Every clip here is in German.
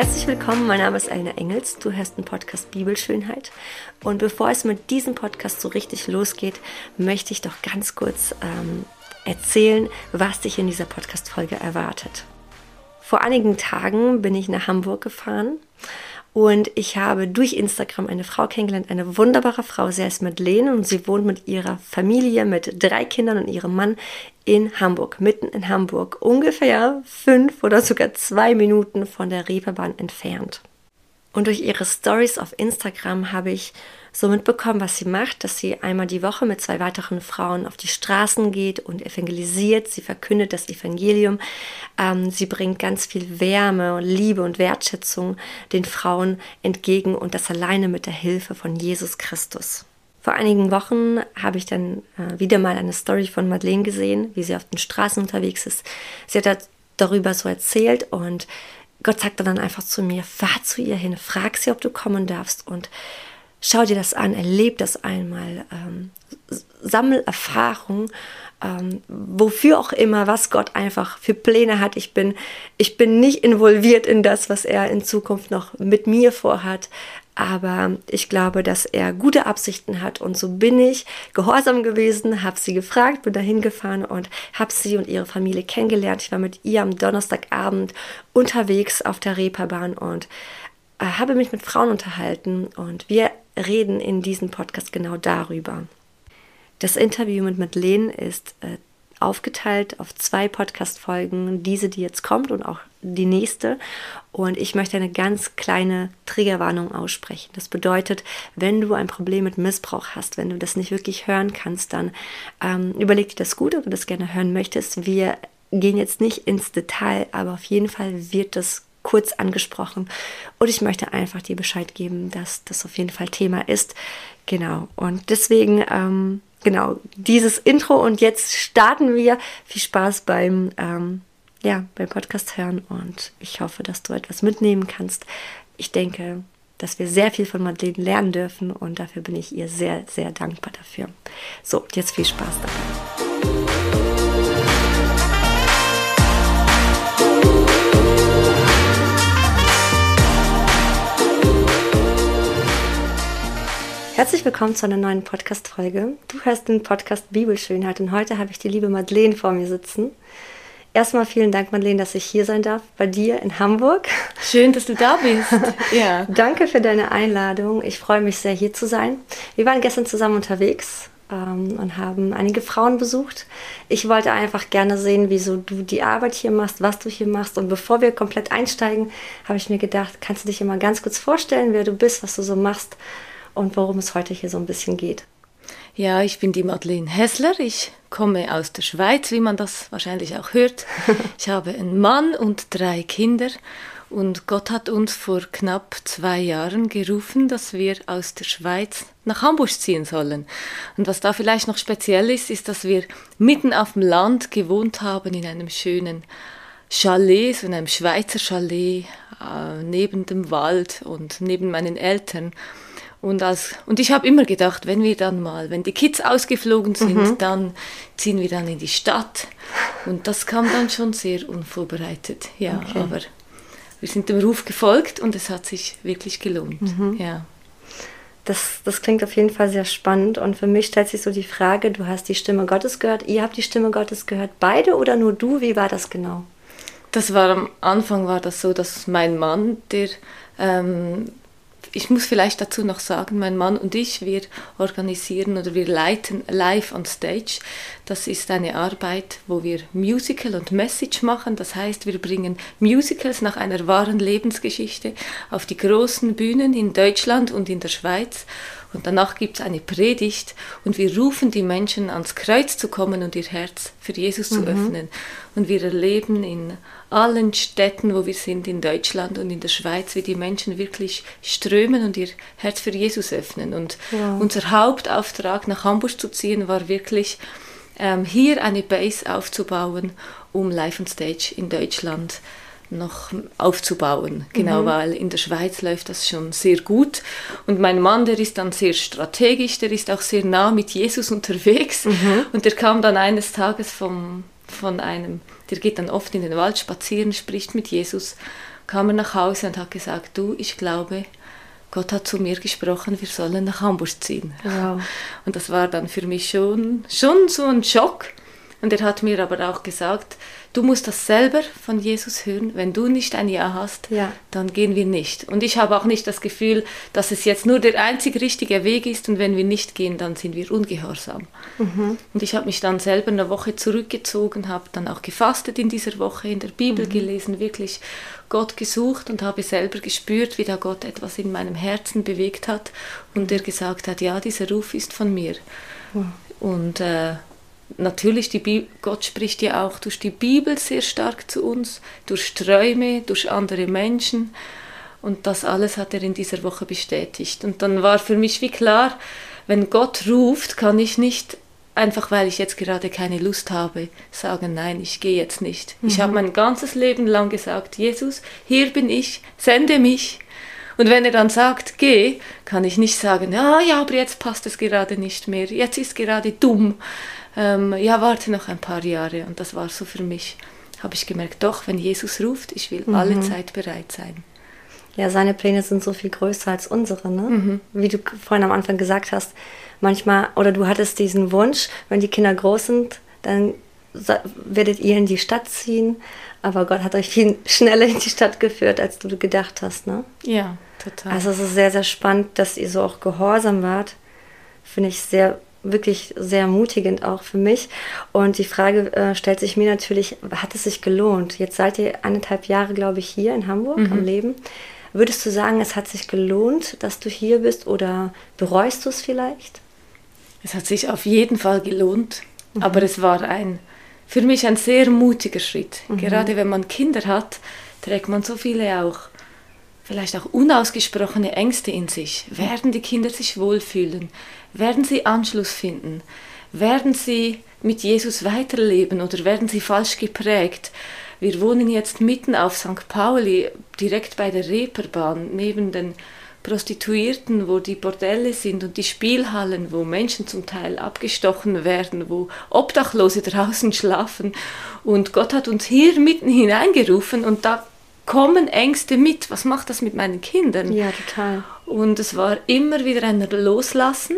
Herzlich willkommen, mein Name ist Elena Engels. Du hörst den Podcast Bibelschönheit. Und bevor es mit diesem Podcast so richtig losgeht, möchte ich doch ganz kurz ähm, erzählen, was dich in dieser Podcast-Folge erwartet. Vor einigen Tagen bin ich nach Hamburg gefahren und ich habe durch Instagram eine Frau kennengelernt, eine wunderbare Frau. Sie heißt Madeleine und sie wohnt mit ihrer Familie, mit drei Kindern und ihrem Mann in Hamburg, mitten in Hamburg, ungefähr fünf oder sogar zwei Minuten von der Reeperbahn entfernt. Und durch ihre Stories auf Instagram habe ich so mitbekommen, was sie macht, dass sie einmal die Woche mit zwei weiteren Frauen auf die Straßen geht und evangelisiert. Sie verkündet das Evangelium. Ähm, sie bringt ganz viel Wärme Liebe und Wertschätzung den Frauen entgegen und das alleine mit der Hilfe von Jesus Christus. Vor einigen Wochen habe ich dann äh, wieder mal eine Story von Madeleine gesehen, wie sie auf den Straßen unterwegs ist. Sie hat darüber so erzählt und Gott sagte dann einfach zu mir, fahr zu ihr hin, frag sie, ob du kommen darfst und schau dir das an, erleb das einmal, ähm, sammel Erfahrung, ähm, wofür auch immer, was Gott einfach für Pläne hat. Ich bin, ich bin nicht involviert in das, was er in Zukunft noch mit mir vorhat, aber ich glaube, dass er gute Absichten hat und so bin ich gehorsam gewesen, habe sie gefragt, bin dahin gefahren und habe sie und ihre Familie kennengelernt. Ich war mit ihr am Donnerstagabend unterwegs auf der Reeperbahn und äh, habe mich mit Frauen unterhalten und wir reden in diesem Podcast genau darüber. Das Interview mit Madeleine ist äh, aufgeteilt auf zwei Podcast-Folgen, diese, die jetzt kommt und auch die nächste. Und ich möchte eine ganz kleine Triggerwarnung aussprechen. Das bedeutet, wenn du ein Problem mit Missbrauch hast, wenn du das nicht wirklich hören kannst, dann ähm, überleg dir das gut, ob du das gerne hören möchtest. Wir gehen jetzt nicht ins Detail, aber auf jeden Fall wird das kurz angesprochen. Und ich möchte einfach dir Bescheid geben, dass das auf jeden Fall Thema ist. Genau. Und deswegen, ähm, genau, dieses Intro und jetzt starten wir. Viel Spaß beim, ähm, ja, beim Podcast hören und ich hoffe, dass du etwas mitnehmen kannst. Ich denke, dass wir sehr viel von Madeleine lernen dürfen und dafür bin ich ihr sehr, sehr dankbar dafür. So, jetzt viel Spaß dabei. Herzlich willkommen zu einer neuen Podcast-Folge. Du hörst den Podcast Bibelschönheit und heute habe ich die liebe Madeleine vor mir sitzen. Erstmal vielen Dank, Madeleine, dass ich hier sein darf bei dir in Hamburg. Schön, dass du da bist. ja. Danke für deine Einladung. Ich freue mich sehr, hier zu sein. Wir waren gestern zusammen unterwegs ähm, und haben einige Frauen besucht. Ich wollte einfach gerne sehen, wieso du die Arbeit hier machst, was du hier machst. Und bevor wir komplett einsteigen, habe ich mir gedacht, kannst du dich immer ganz kurz vorstellen, wer du bist, was du so machst und worum es heute hier so ein bisschen geht. Ja, ich bin die Madeleine Hessler. Ich komme aus der Schweiz, wie man das wahrscheinlich auch hört. Ich habe einen Mann und drei Kinder. Und Gott hat uns vor knapp zwei Jahren gerufen, dass wir aus der Schweiz nach Hamburg ziehen sollen. Und was da vielleicht noch speziell ist, ist, dass wir mitten auf dem Land gewohnt haben, in einem schönen Chalet, so in einem Schweizer Chalet, äh, neben dem Wald und neben meinen Eltern. Und, als, und ich habe immer gedacht, wenn wir dann mal, wenn die Kids ausgeflogen sind, mhm. dann ziehen wir dann in die Stadt. Und das kam dann schon sehr unvorbereitet. Ja, okay. aber wir sind dem Ruf gefolgt und es hat sich wirklich gelohnt. Mhm. Ja. Das, das klingt auf jeden Fall sehr spannend. Und für mich stellt sich so die Frage, du hast die Stimme Gottes gehört, ihr habt die Stimme Gottes gehört, beide oder nur du? Wie war das genau? Das war am Anfang war das so, dass mein Mann, der ähm, ich muss vielleicht dazu noch sagen, mein Mann und ich, wir organisieren oder wir leiten Live on Stage. Das ist eine Arbeit, wo wir Musical und Message machen. Das heißt, wir bringen Musicals nach einer wahren Lebensgeschichte auf die großen Bühnen in Deutschland und in der Schweiz. Und danach gibt es eine Predigt und wir rufen die Menschen ans Kreuz zu kommen und ihr Herz für Jesus mhm. zu öffnen. Und wir erleben in allen Städten, wo wir sind, in Deutschland und in der Schweiz, wie die Menschen wirklich strömen und ihr Herz für Jesus öffnen. Und ja. unser Hauptauftrag nach Hamburg zu ziehen war wirklich, ähm, hier eine Base aufzubauen, um Live on Stage in Deutschland noch aufzubauen. Genau, mhm. weil in der Schweiz läuft das schon sehr gut. Und mein Mann, der ist dann sehr strategisch, der ist auch sehr nah mit Jesus unterwegs. Mhm. Und der kam dann eines Tages vom, von einem, der geht dann oft in den Wald spazieren, spricht mit Jesus kam er nach Hause und hat gesagt, du, ich glaube, Gott hat zu mir gesprochen, wir sollen nach Hamburg ziehen. Wow. Und das war dann für mich schon, schon so ein Schock. Und er hat mir aber auch gesagt, du musst das selber von Jesus hören. Wenn du nicht ein Ja hast, ja. dann gehen wir nicht. Und ich habe auch nicht das Gefühl, dass es jetzt nur der einzig richtige Weg ist und wenn wir nicht gehen, dann sind wir ungehorsam. Mhm. Und ich habe mich dann selber eine Woche zurückgezogen, habe dann auch gefastet in dieser Woche, in der Bibel mhm. gelesen, wirklich Gott gesucht und habe selber gespürt, wie da Gott etwas in meinem Herzen bewegt hat und er gesagt hat, ja, dieser Ruf ist von mir. Mhm. Und äh, natürlich, die Gott spricht ja auch durch die Bibel sehr stark zu uns, durch Träume, durch andere Menschen. Und das alles hat er in dieser Woche bestätigt. Und dann war für mich wie klar, wenn Gott ruft, kann ich nicht einfach, weil ich jetzt gerade keine Lust habe, sagen, nein, ich gehe jetzt nicht. Mhm. Ich habe mein ganzes Leben lang gesagt, Jesus, hier bin ich, sende mich. Und wenn er dann sagt, geh, kann ich nicht sagen, ja, ja, aber jetzt passt es gerade nicht mehr, jetzt ist gerade dumm ähm, ja, warte noch ein paar Jahre. Und das war so für mich, habe ich gemerkt, doch, wenn Jesus ruft, ich will mhm. alle Zeit bereit sein. Ja, seine Pläne sind so viel größer als unsere, ne? Mhm. Wie du vorhin am Anfang gesagt hast, manchmal, oder du hattest diesen Wunsch, wenn die Kinder groß sind, dann werdet ihr in die Stadt ziehen. Aber Gott hat euch viel schneller in die Stadt geführt, als du gedacht hast, ne? Ja, total. Also es ist sehr, sehr spannend, dass ihr so auch gehorsam wart. Finde ich sehr wirklich sehr ermutigend auch für mich. Und die Frage äh, stellt sich mir natürlich, hat es sich gelohnt? Jetzt seid ihr eineinhalb Jahre, glaube ich, hier in Hamburg mhm. am Leben. Würdest du sagen, es hat sich gelohnt, dass du hier bist oder bereust du es vielleicht? Es hat sich auf jeden Fall gelohnt, mhm. aber es war ein, für mich ein sehr mutiger Schritt. Mhm. Gerade wenn man Kinder hat, trägt man so viele auch vielleicht auch unausgesprochene Ängste in sich. Werden die Kinder sich wohlfühlen? Werden sie Anschluss finden? Werden sie mit Jesus weiterleben oder werden sie falsch geprägt? Wir wohnen jetzt mitten auf St. Pauli, direkt bei der Reeperbahn, neben den Prostituierten, wo die Bordelle sind und die Spielhallen, wo Menschen zum Teil abgestochen werden, wo Obdachlose draußen schlafen. Und Gott hat uns hier mitten hineingerufen und da kommen Ängste mit. Was macht das mit meinen Kindern? Ja, total. Und es war immer wieder ein Loslassen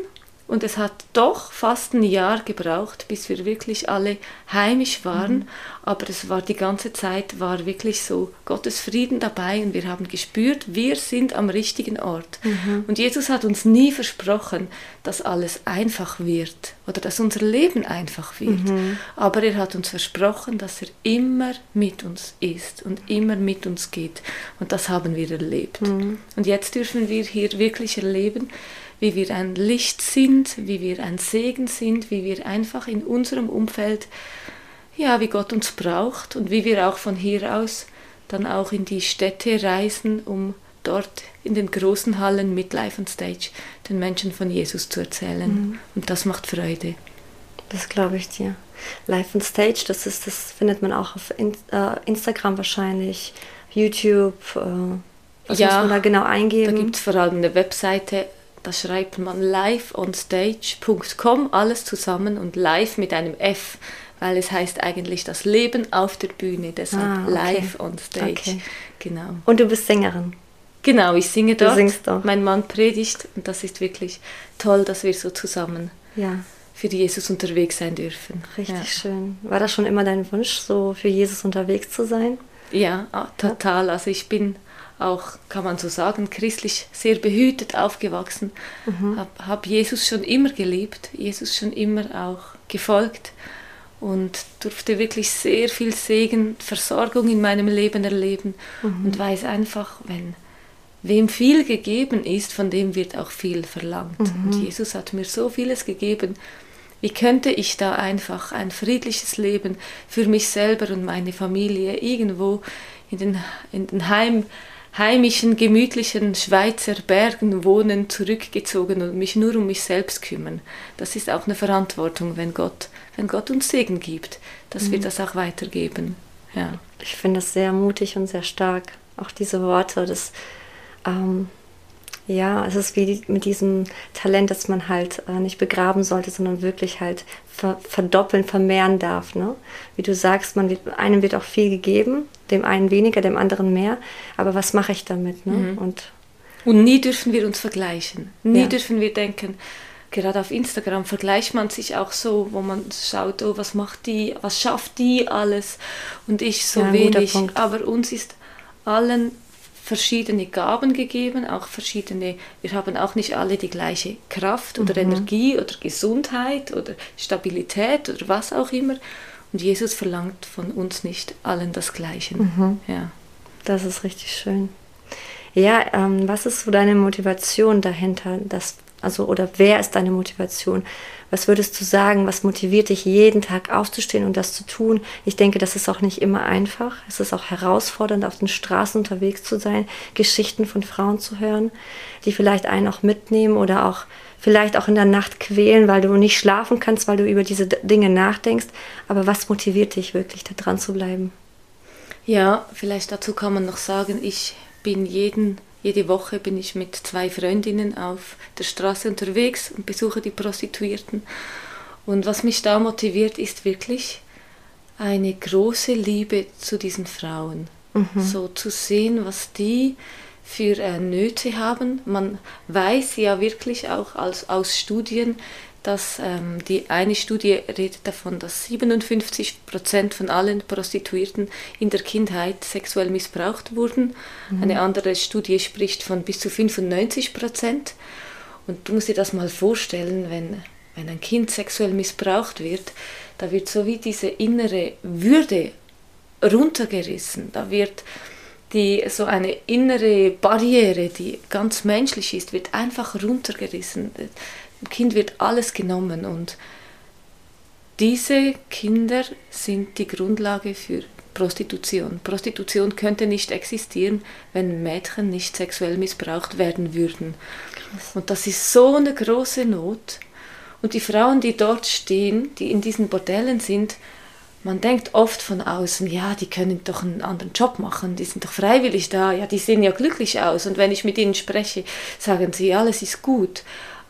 und es hat doch fast ein Jahr gebraucht, bis wir wirklich alle heimisch waren. Mhm. Aber es war die ganze Zeit, war wirklich so Gottes Frieden dabei und wir haben gespürt, wir sind am richtigen Ort. Mhm. Und Jesus hat uns nie versprochen, dass alles einfach wird oder dass unser Leben einfach wird. Mhm. Aber er hat uns versprochen, dass er immer mit uns ist und immer mit uns geht. Und das haben wir erlebt. Mhm. Und jetzt dürfen wir hier wirklich erleben, wie wir ein Licht sind, wie wir ein Segen sind, wie wir einfach in unserem Umfeld, ja, wie Gott uns braucht und wie wir auch von hier aus dann auch in die Städte reisen, um dort in den großen Hallen mit Live on Stage den Menschen von Jesus zu erzählen. Mhm. Und das macht Freude. Das glaube ich dir. Live on Stage, das ist, das findet man auch auf äh, Instagram wahrscheinlich, YouTube. Äh, was ja, muss man da genau eingeben? Da gibt es vor allem eine Webseite da schreibt man liveonstage.com, alles zusammen und live mit einem F, weil es heißt eigentlich das Leben auf der Bühne, deshalb ah, okay. live on stage. Okay. Genau. Und du bist Sängerin. Genau, ich singe dort. Du singst doch. Mein Mann predigt und das ist wirklich toll, dass wir so zusammen ja. für Jesus unterwegs sein dürfen. Richtig ja. schön. War das schon immer dein Wunsch, so für Jesus unterwegs zu sein? Ja, ah, total. Also ich bin auch, kann man so sagen, christlich sehr behütet aufgewachsen. Mhm. Habe hab Jesus schon immer geliebt, Jesus schon immer auch gefolgt und durfte wirklich sehr viel Segen, Versorgung in meinem Leben erleben mhm. und weiß einfach, wenn wem viel gegeben ist, von dem wird auch viel verlangt. Mhm. Und Jesus hat mir so vieles gegeben. Wie könnte ich da einfach ein friedliches Leben für mich selber und meine Familie irgendwo in den, in den Heim heimischen, gemütlichen Schweizer Bergen wohnen, zurückgezogen und mich nur um mich selbst kümmern. Das ist auch eine Verantwortung, wenn Gott, wenn Gott uns Segen gibt, dass mhm. wir das auch weitergeben. Ja. Ich finde das sehr mutig und sehr stark, auch diese Worte. Das, ähm, ja, es ist wie mit diesem Talent, dass man halt äh, nicht begraben sollte, sondern wirklich halt ver verdoppeln, vermehren darf. Ne? Wie du sagst, man wird, einem wird auch viel gegeben, dem einen weniger, dem anderen mehr. Aber was mache ich damit? Ne? Mhm. Und, und nie dürfen wir uns vergleichen. Nie ja. dürfen wir denken, gerade auf Instagram vergleicht man sich auch so, wo man schaut, oh, was macht die, was schafft die alles und ich so ja, wenig. Aber uns ist allen verschiedene Gaben gegeben, auch verschiedene, wir haben auch nicht alle die gleiche Kraft oder mhm. Energie oder Gesundheit oder Stabilität oder was auch immer. Und Jesus verlangt von uns nicht allen das Gleiche. Mhm. Ja. Das ist richtig schön. Ja, ähm, was ist so deine Motivation dahinter, das also, oder wer ist deine Motivation? Was würdest du sagen? Was motiviert dich, jeden Tag aufzustehen und das zu tun? Ich denke, das ist auch nicht immer einfach. Es ist auch herausfordernd, auf den Straßen unterwegs zu sein, Geschichten von Frauen zu hören, die vielleicht einen auch mitnehmen oder auch vielleicht auch in der Nacht quälen, weil du nicht schlafen kannst, weil du über diese Dinge nachdenkst. Aber was motiviert dich wirklich, da dran zu bleiben? Ja, vielleicht dazu kann man noch sagen, ich bin jeden jede Woche bin ich mit zwei Freundinnen auf der Straße unterwegs und besuche die Prostituierten. Und was mich da motiviert, ist wirklich eine große Liebe zu diesen Frauen. Mhm. So zu sehen, was die für äh, Nöte haben. Man weiß ja wirklich auch als, aus Studien, dass ähm, die eine Studie redet davon, dass 57 Prozent von allen Prostituierten in der Kindheit sexuell missbraucht wurden. Mhm. Eine andere Studie spricht von bis zu 95 Prozent. Und du musst dir das mal vorstellen, wenn, wenn ein Kind sexuell missbraucht wird, da wird so wie diese innere Würde runtergerissen. Da wird die, so eine innere Barriere, die ganz menschlich ist, wird einfach runtergerissen. Dem Kind wird alles genommen und diese Kinder sind die Grundlage für Prostitution. Prostitution könnte nicht existieren, wenn Mädchen nicht sexuell missbraucht werden würden. Und das ist so eine große Not. Und die Frauen, die dort stehen, die in diesen Bordellen sind, man denkt oft von außen, ja, die können doch einen anderen Job machen, die sind doch freiwillig da, ja, die sehen ja glücklich aus. Und wenn ich mit ihnen spreche, sagen sie, alles ist gut.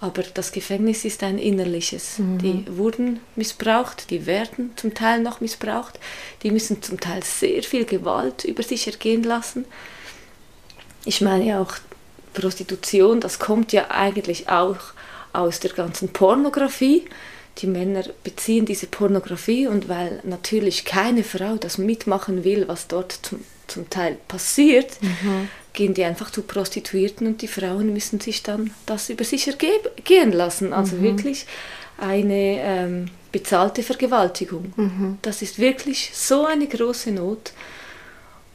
Aber das Gefängnis ist ein innerliches. Mhm. Die wurden missbraucht, die werden zum Teil noch missbraucht, die müssen zum Teil sehr viel Gewalt über sich ergehen lassen. Ich meine auch Prostitution, das kommt ja eigentlich auch aus der ganzen Pornografie. Die Männer beziehen diese Pornografie und weil natürlich keine Frau das mitmachen will, was dort zum, zum Teil passiert, mhm gehen die einfach zu Prostituierten und die Frauen müssen sich dann das über sich ergehen lassen. Also mhm. wirklich eine ähm, bezahlte Vergewaltigung. Mhm. Das ist wirklich so eine große Not.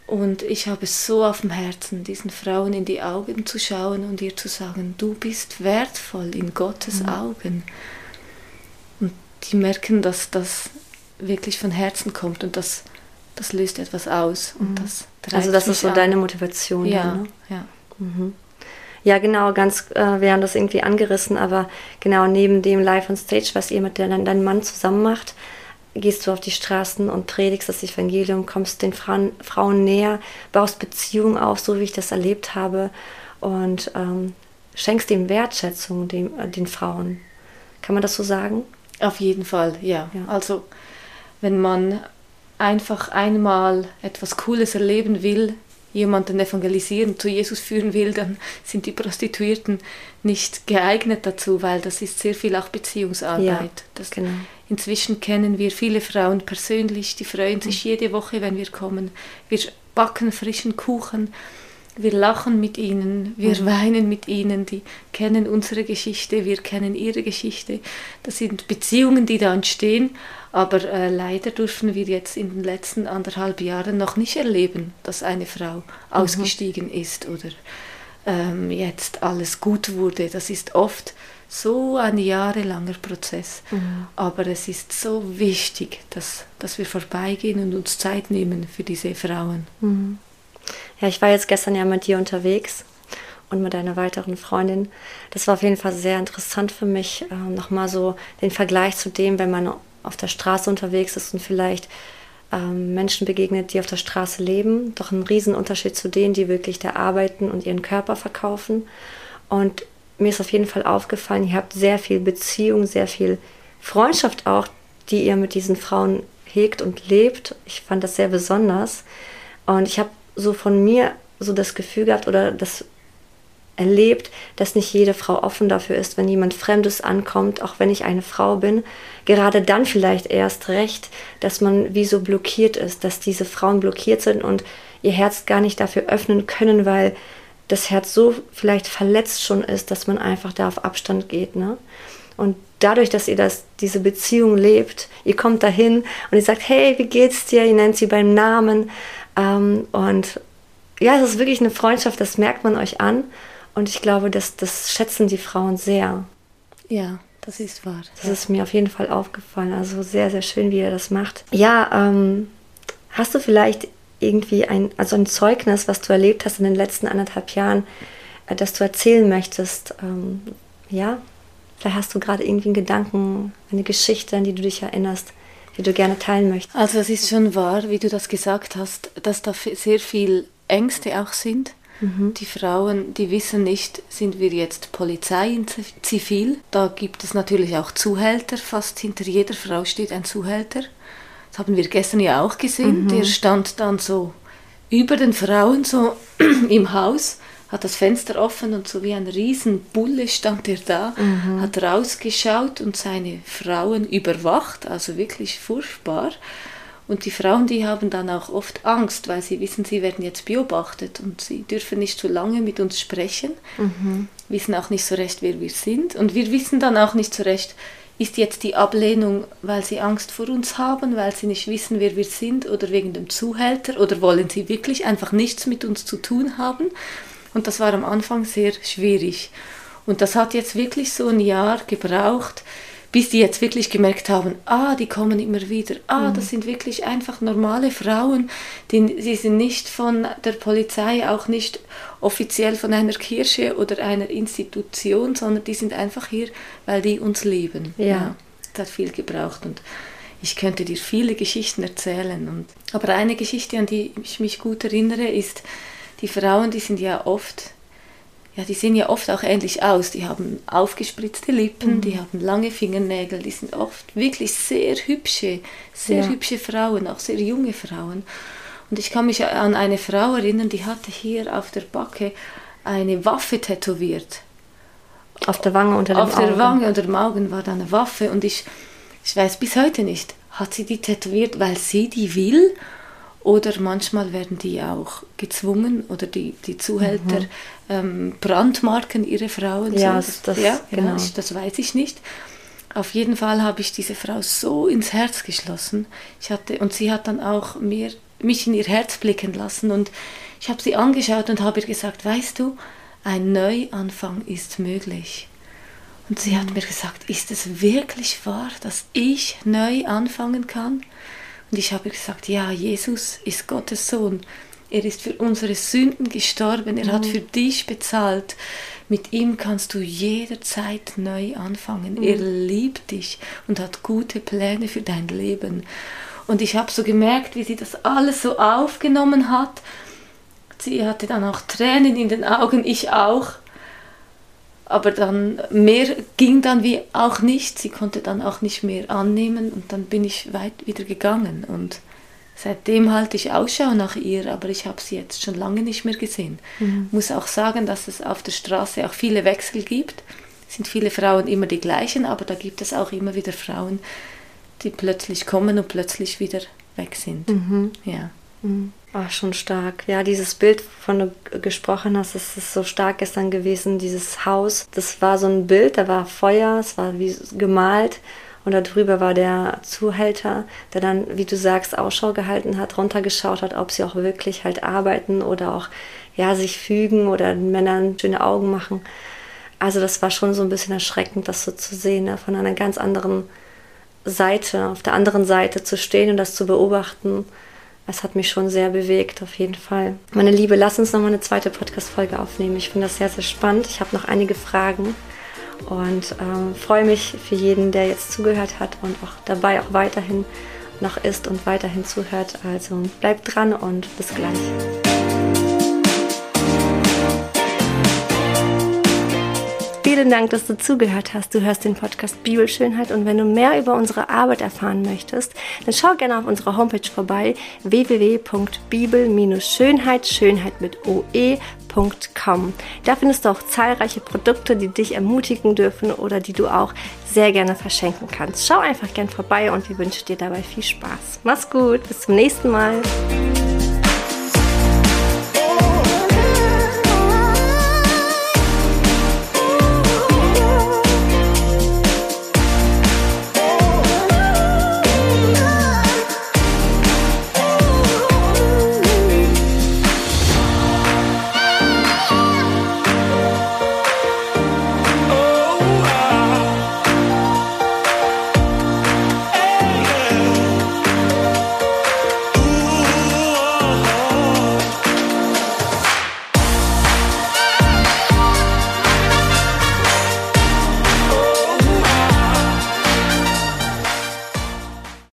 Und ich habe es so auf dem Herzen, diesen Frauen in die Augen zu schauen und ihr zu sagen, du bist wertvoll in Gottes mhm. Augen. Und die merken, dass das wirklich von Herzen kommt und das das löst etwas aus. Und mhm. das also das ist so an. deine Motivation. Ja, dann, ne? ja. Mhm. Ja, genau, ganz, äh, wir haben das irgendwie angerissen, aber genau neben dem Live on Stage, was ihr mit deinem dein Mann zusammen macht, gehst du auf die Straßen und predigst das Evangelium, kommst den Frauen, Frauen näher, baust Beziehungen auf, so wie ich das erlebt habe und ähm, schenkst dem Wertschätzung dem, äh, den Frauen. Kann man das so sagen? Auf jeden Fall, ja. ja. Also wenn man einfach einmal etwas Cooles erleben will, jemanden evangelisieren, zu Jesus führen will, dann sind die Prostituierten nicht geeignet dazu, weil das ist sehr viel auch Beziehungsarbeit. Ja, das, genau. Inzwischen kennen wir viele Frauen persönlich, die freuen sich mhm. jede Woche, wenn wir kommen. Wir backen frischen Kuchen, wir lachen mit ihnen, wir mhm. weinen mit ihnen, die kennen unsere Geschichte, wir kennen ihre Geschichte. Das sind Beziehungen, die da entstehen, aber äh, leider dürfen wir jetzt in den letzten anderthalb Jahren noch nicht erleben, dass eine Frau mhm. ausgestiegen ist oder ähm, jetzt alles gut wurde. Das ist oft so ein jahrelanger Prozess. Mhm. Aber es ist so wichtig, dass, dass wir vorbeigehen und uns Zeit nehmen für diese Frauen. Mhm. Ja, ich war jetzt gestern ja mit dir unterwegs und mit einer weiteren Freundin. Das war auf jeden Fall sehr interessant für mich, äh, nochmal so den Vergleich zu dem, wenn man auf der Straße unterwegs ist und vielleicht ähm, Menschen begegnet, die auf der Straße leben. Doch ein Riesenunterschied zu denen, die wirklich da arbeiten und ihren Körper verkaufen. Und mir ist auf jeden Fall aufgefallen, ihr habt sehr viel Beziehung, sehr viel Freundschaft auch, die ihr mit diesen Frauen hegt und lebt. Ich fand das sehr besonders. Und ich habe so von mir so das Gefühl gehabt oder das erlebt, dass nicht jede Frau offen dafür ist, wenn jemand Fremdes ankommt, auch wenn ich eine Frau bin. Gerade dann vielleicht erst recht, dass man wie so blockiert ist, dass diese Frauen blockiert sind und ihr Herz gar nicht dafür öffnen können, weil das Herz so vielleicht verletzt schon ist, dass man einfach da auf Abstand geht. Ne? Und dadurch, dass ihr das, diese Beziehung lebt, ihr kommt dahin und ihr sagt, hey, wie geht's dir? Ihr nennt sie beim Namen. Ähm, und ja, es ist wirklich eine Freundschaft, das merkt man euch an. Und ich glaube, das, das schätzen die Frauen sehr. Ja, das ist wahr. Das ja. ist mir auf jeden Fall aufgefallen. Also sehr, sehr schön, wie ihr das macht. Ja, ähm, hast du vielleicht irgendwie ein, also ein Zeugnis, was du erlebt hast in den letzten anderthalb Jahren, äh, das du erzählen möchtest? Ähm, ja, vielleicht hast du gerade irgendwie einen Gedanken, eine Geschichte, an die du dich erinnerst, die du gerne teilen möchtest. Also es ist schon wahr, wie du das gesagt hast, dass da sehr viel Ängste auch sind. Mhm. Die Frauen, die wissen nicht, sind wir jetzt Polizei in Zivil. Da gibt es natürlich auch Zuhälter. Fast hinter jeder Frau steht ein Zuhälter. Das haben wir gestern ja auch gesehen. Mhm. Der stand dann so über den Frauen so im Haus, hat das Fenster offen und so wie ein Riesenbulle stand er da, mhm. hat rausgeschaut und seine Frauen überwacht, also wirklich furchtbar. Und die Frauen, die haben dann auch oft Angst, weil sie wissen, sie werden jetzt beobachtet und sie dürfen nicht so lange mit uns sprechen, mhm. wissen auch nicht so recht, wer wir sind. Und wir wissen dann auch nicht so recht, ist jetzt die Ablehnung, weil sie Angst vor uns haben, weil sie nicht wissen, wer wir sind oder wegen dem Zuhälter oder wollen sie wirklich einfach nichts mit uns zu tun haben? Und das war am Anfang sehr schwierig. Und das hat jetzt wirklich so ein Jahr gebraucht, bis die jetzt wirklich gemerkt haben, ah, die kommen immer wieder, ah, mhm. das sind wirklich einfach normale Frauen, die, sie sind nicht von der Polizei, auch nicht offiziell von einer Kirche oder einer Institution, sondern die sind einfach hier, weil die uns lieben. Ja. ja das hat viel gebraucht und ich könnte dir viele Geschichten erzählen. Und, aber eine Geschichte, an die ich mich gut erinnere, ist, die Frauen, die sind ja oft ja, die sehen ja oft auch ähnlich aus. Die haben aufgespritzte Lippen, mhm. die haben lange Fingernägel, die sind oft wirklich sehr hübsche, sehr ja. hübsche Frauen, auch sehr junge Frauen. Und ich kann mich an eine Frau erinnern, die hatte hier auf der Backe eine Waffe tätowiert. Auf der Wange unter dem Auf Augen. der Wange unter dem Augen war da eine Waffe und ich, ich weiß bis heute nicht, hat sie die tätowiert, weil sie die will oder manchmal werden die auch gezwungen oder die, die Zuhälter mhm. ähm, brandmarken ihre Frauen. Ja, das, das, ja genau. Das, das weiß ich nicht. Auf jeden Fall habe ich diese Frau so ins Herz geschlossen. Ich hatte, und sie hat dann auch mir, mich in ihr Herz blicken lassen. Und ich habe sie angeschaut und habe ihr gesagt, weißt du, ein Neuanfang ist möglich. Und sie mhm. hat mir gesagt, ist es wirklich wahr, dass ich neu anfangen kann? Und ich habe gesagt, ja, Jesus ist Gottes Sohn. Er ist für unsere Sünden gestorben. Er mhm. hat für dich bezahlt. Mit ihm kannst du jederzeit neu anfangen. Mhm. Er liebt dich und hat gute Pläne für dein Leben. Und ich habe so gemerkt, wie sie das alles so aufgenommen hat. Sie hatte dann auch Tränen in den Augen, ich auch aber dann mehr ging dann wie auch nicht. Sie konnte dann auch nicht mehr annehmen und dann bin ich weit wieder gegangen und seitdem halte ich Ausschau nach ihr, aber ich habe sie jetzt schon lange nicht mehr gesehen. Mhm. Muss auch sagen, dass es auf der Straße auch viele Wechsel gibt. Es sind viele Frauen immer die gleichen, aber da gibt es auch immer wieder Frauen, die plötzlich kommen und plötzlich wieder weg sind. Mhm. Ja. Mhm. Oh, schon stark. Ja, dieses Bild, von du gesprochen hast, das ist so stark gestern gewesen, dieses Haus. Das war so ein Bild, da war Feuer, es war wie gemalt und darüber war der Zuhälter, der dann, wie du sagst, Ausschau gehalten hat, runtergeschaut hat, ob sie auch wirklich halt arbeiten oder auch ja, sich fügen oder den Männern schöne Augen machen. Also das war schon so ein bisschen erschreckend, das so zu sehen, ne? von einer ganz anderen Seite, auf der anderen Seite zu stehen und das zu beobachten es hat mich schon sehr bewegt, auf jeden Fall. Meine Liebe, lass uns nochmal eine zweite Podcast-Folge aufnehmen. Ich finde das sehr, sehr spannend. Ich habe noch einige Fragen und ähm, freue mich für jeden, der jetzt zugehört hat und auch dabei auch weiterhin noch ist und weiterhin zuhört. Also bleibt dran und bis gleich. Vielen Dank, dass du zugehört hast. Du hörst den Podcast Bibelschönheit und wenn du mehr über unsere Arbeit erfahren möchtest, dann schau gerne auf unserer Homepage vorbei www.bibel-schönheit, Schönheit mit oe.com. Da findest du auch zahlreiche Produkte, die dich ermutigen dürfen oder die du auch sehr gerne verschenken kannst. Schau einfach gern vorbei und wir wünschen dir dabei viel Spaß. Mach's gut, bis zum nächsten Mal.